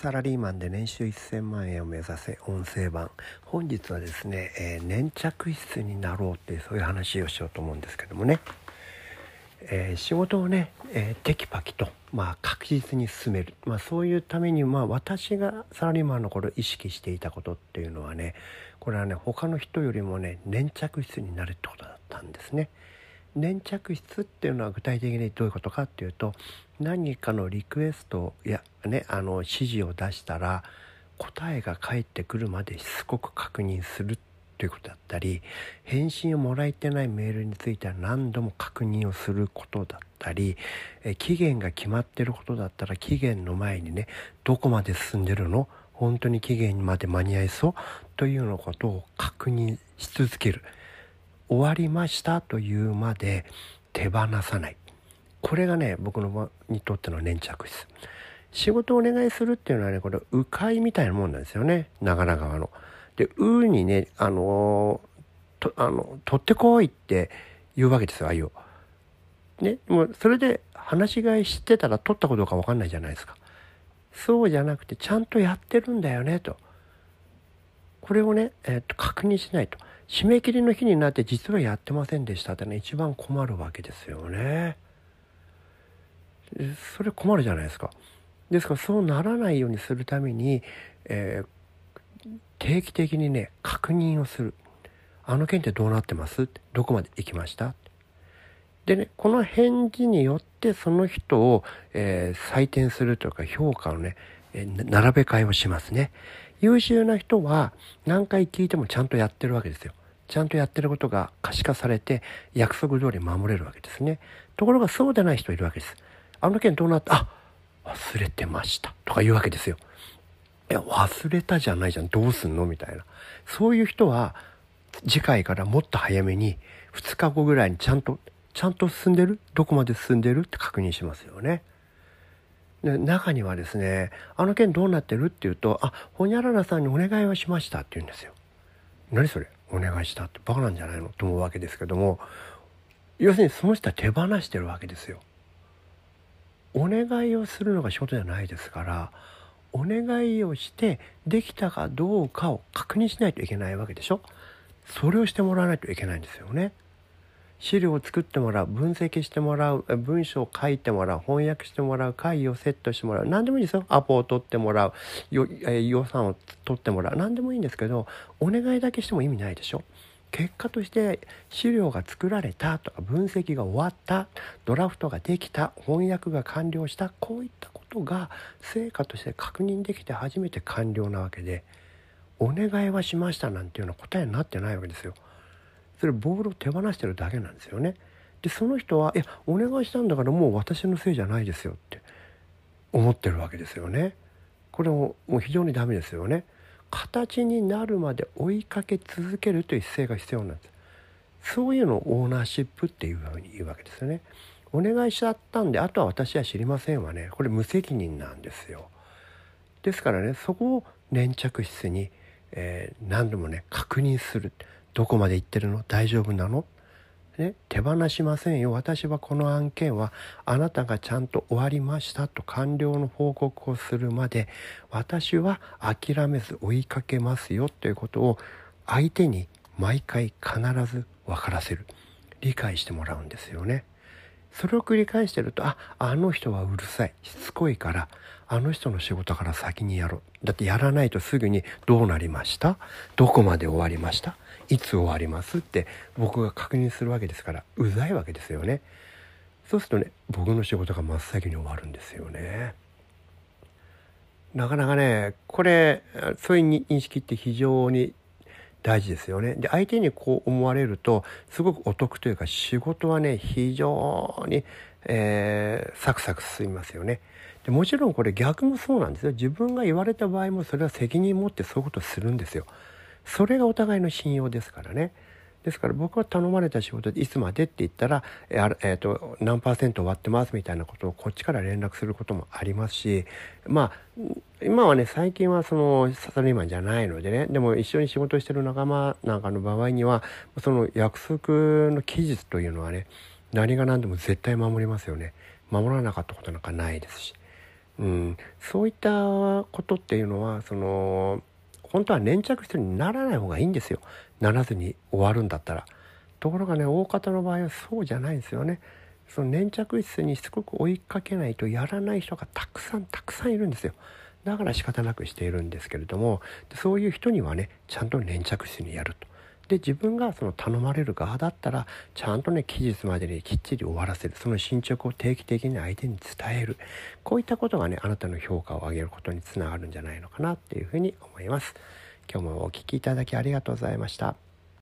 サラリーマンで年収1000万円を目指せ音声版。本日はですね、えー、粘着質になろうっていうそういう話をしようと思うんですけどもね、えー、仕事をね、えー、テキパキと、まあ、確実に進める、まあ、そういうために、まあ、私がサラリーマンの頃意識していたことっていうのはねこれはね他の人よりもね粘着質になるってことだったんですね。粘着質っていうのは具体的にどういうことかっていうと何かのリクエストやねあの指示を出したら答えが返ってくるまでしつこく確認するということだったり返信をもらえてないメールについては何度も確認をすることだったりえ期限が決まってることだったら期限の前にねどこまで進んでるの？本当に期限まで間に合いそう？というようなことを確認し続ける。終わりましたというまで手放さないこれがね僕のにとっての粘着質仕事をお願いするっていうのはねこれ迂回みたいなもんなんですよね長良川の。で「う」にねあのとあの取ってこいって言うわけですよあいうねもうそれで話し飼い知ってたら取ったことか分かんないじゃないですか。そうじゃなくてちゃんとやってるんだよねと。これをね、えー、っと確認しないと。締め切りの日になって実はやってませんでしたってね一番困るわけですよね。それ困るじゃないですか。ですからそうならないようにするために、えー、定期的にね確認をする。あの件ってどうなってます？どこまで行きました？でねこの返事によってその人を、えー、採点するというか評価をね、並べ替えをしますね。優秀な人は何回聞いてもちゃんとやってるわけですよ。ちゃんとやってることが可視化されて約束通り守れるわけですね。ところがそうでない人いるわけです。あの件どうなった？あ忘れてましたとか言うわけですよ。いや忘れたじゃないじゃんどうすんの？みたいな。そういう人は次回からもっと早めに2日後ぐらいにちゃんとちゃんと進んでる？どこまで進んでる？って確認しますよね。で中にはですね「あの件どうなってる?」って言うと「あほにゃららさんにお願いをしました」って言うんですよ。何それお願いしたってバカなんじゃないのと思うわけですけども要するにその人は手放してるわけですよ。お願いをするのが仕事じゃないですからお願いをしてできたかどうかを確認しないといけないわけでしょそれをしてもらわないといけないんですよね。資料を作ってもらう分析してもらう文章を書いてもらう翻訳してもらう会議をセットしてもらう何でもいいですよ。アポを取ってもらう予算を取ってもらう。何でもいいんですけどお願いだけしても意味ないでしょ。結果として資料が作られたとか分析が終わったドラフトができた翻訳が完了したこういったことが成果として確認できて初めて完了なわけでお願いはしましたなんていうような答えになってないわけですよ。それボールを手放してるだけなんですよね。でその人は「いやお願いしたんだからもう私のせいじゃないですよ」って思ってるわけですよね。これももう非常にダメですよね。形になるまで追いかけ続けるという姿勢が必要なんです。そういうのをオーナーシップっていうふうに言うわけですよね。お願いしちゃったんであとは私は知りませんわねこれ無責任なんですよ。ですからねそこを粘着質に、えー、何度もね確認する。どこまで行ってるの？大丈夫なの？ね、手放しませんよ。私はこの案件はあなたがちゃんと終わりましたと完了の報告をするまで私は諦めず追いかけますよということを相手に毎回必ず分からせる。理解してもらうんですよね。それを繰り返してるとああの人はうるさいしつこいからあの人の仕事から先にやろう。だってやらないとすぐにどうなりました？どこまで終わりました？いつ終わりますって僕が確認するわけですからうざいわけですよね。そうするとね僕の仕事が真っ先に終わるんですよね。なかなかねこれそういう認識って非常に大事ですよね。で相手にこう思われるとすごくお得というか仕事はね非常に、えー、サクサク進みますよね。でもちろんこれ逆もそうなんですよ。自分が言われた場合もそれは責任持ってそういうことをするんですよ。それがお互いの信用ですからね。ですから僕は頼まれた仕事でいつまでって言ったら、えーと、何パーセント終わってますみたいなことをこっちから連絡することもありますしまあ今はね最近はそのサラリーマンじゃないのでねでも一緒に仕事してる仲間なんかの場合にはその約束の期日というのはね何が何でも絶対守りますよね。守らなかったことなんかないですし。うん、そういったことっていうのはその本当は粘着質にならない方がいいんですよ。ならずに終わるんだったら。ところがね大方の場合はそうじゃないんですよね。その粘着質にしつこく追いかけないとやらない人がたくさんたくさんいるんですよ。だから仕方なくしているんですけれどもそういう人にはねちゃんと粘着質にやると。で自分がその頼まれる側だったらちゃんとね期日までにきっちり終わらせる。その進捗を定期的に相手に伝える。こういったことがねあなたの評価を上げることにつながるんじゃないのかなっていうふうに思います。今日もお聴きいただきありがとうございました。